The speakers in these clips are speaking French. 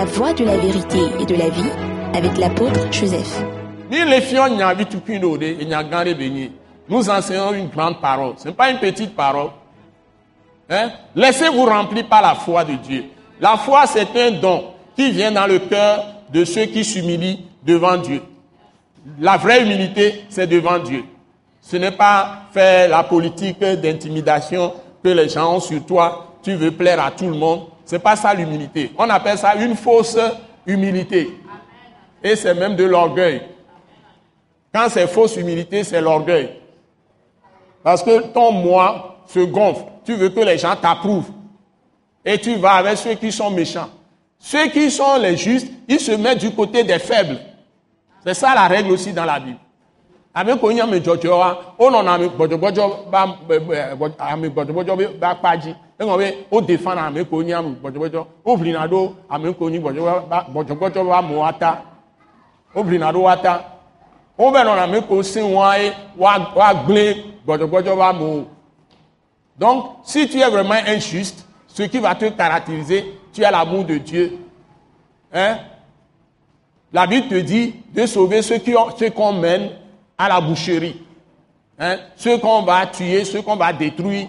la voie de la vérité et de la vie avec l'apôtre Joseph. Nous enseignons une grande parole. Ce n'est pas une petite parole. Hein? Laissez-vous remplir par la foi de Dieu. La foi, c'est un don qui vient dans le cœur de ceux qui s'humilient devant Dieu. La vraie humilité, c'est devant Dieu. Ce n'est pas faire la politique d'intimidation que les gens ont sur toi. Tu veux plaire à tout le monde. C'est pas ça l'humilité. On appelle ça une fausse humilité. Et c'est même de l'orgueil. Quand c'est fausse humilité, c'est l'orgueil. Parce que ton moi se gonfle. Tu veux que les gens t'approuvent. Et tu vas avec ceux qui sont méchants. Ceux qui sont les justes, ils se mettent du côté des faibles. C'est ça la règle aussi dans la Bible ame ko nye ame dzɔdzɔ wa wonɔna ame gbɔdzɔgbɔdzɔ ba ame gbɔdzɔgbɔdzɔ ba kpa dzi eŋɔ be wo defa na ame ko nye ame gbɔdzɔgbɔdzɔ wo ʋlina ɖo ame ko nye gbɔdzɔgbɔdzɔ ba amewo ata wo ʋlina ɖo wa ta. Wo bɛ nɔna ame ko si wɔa ye wa gblẽ gbɔdzɔgbɔdzɔ ba amewo donc si tu es vraiment injuste ce qui va te caractériser tu as l'amour de Dieu hein la Bible te dit de sauver ceux qui ont ceux qu'on mène à la boucherie. Hein? Ceux qu'on va tuer, ceux qu'on va détruire,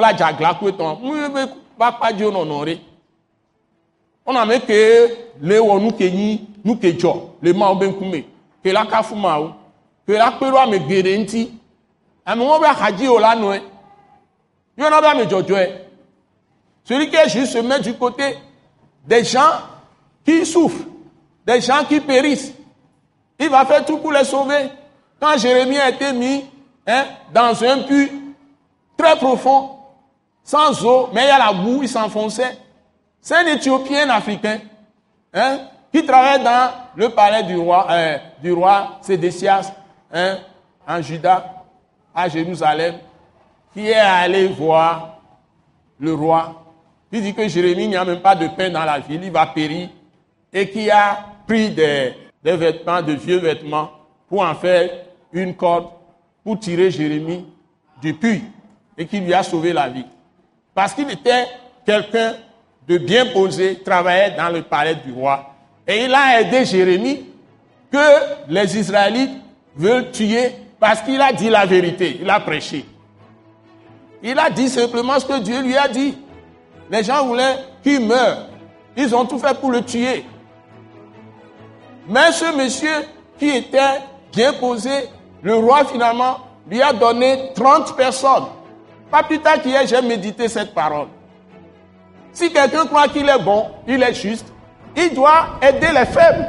la dza gla ko etɔn mu be ba kpa dzo nɔnɔ re. Wona me ke le wɔ nu ke nyi nu ke dzɔ le ma wo be ŋkume ke la kafu ma wo ke la kpe ɖo ame geɖe ŋuti ame wo be axadzi o la nɔe yɔna be ame dzɔdzɔe celui qui est juste se met du côté des gens qui souffrent des gens qui périssent il va faire tout pour les sauver. Quand Jérémie a été mis hein, dans un puits très profond, sans eau, mais il y a la boue, il s'enfonçait. C'est un Éthiopien africain hein, qui travaille dans le palais du roi, euh, du roi Sédécias hein, en Juda, à Jérusalem, qui est allé voir le roi. Il dit que Jérémie n'y a même pas de pain dans la ville, il va périr, et qui a pris des, des vêtements, de vieux vêtements, pour en faire une corde, pour tirer Jérémie du puits, et qui lui a sauvé la vie. Parce qu'il était quelqu'un de bien posé, travaillait dans le palais du roi. Et il a aidé Jérémie que les Israélites veulent tuer parce qu'il a dit la vérité, il a prêché. Il a dit simplement ce que Dieu lui a dit. Les gens voulaient qu'il meure. Ils ont tout fait pour le tuer. Mais ce monsieur qui était bien posé, le roi finalement lui a donné 30 personnes. Pas plus tard qu'hier, j'ai médité cette parole. Si quelqu'un croit qu'il est bon, il est juste, il doit aider les faibles.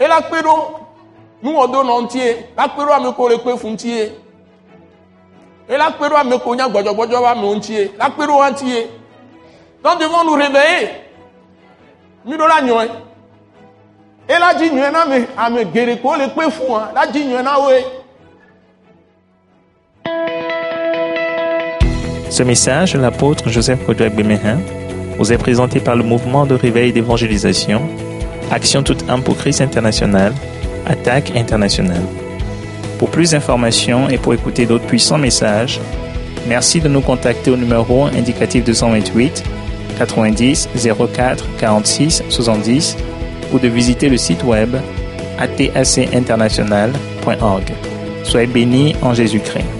Et la nous on donne entier, la a me. Et la a me wa me entier, la entier. Donc devons nous réveiller. Nous la. Et la dit na me ko le kpe fún wa. La dit nyɔɛ na woe. Ce message l'apôtre Joseph Kodouak Bemehin vous est présenté par le mouvement de réveil d'évangélisation Action toute âme pour Christ international, Attaque internationale. Pour plus d'informations et pour écouter d'autres puissants messages, merci de nous contacter au numéro indicatif 228 90 04 46 70 ou de visiter le site web atacinternational.org. Soyez bénis en Jésus-Christ.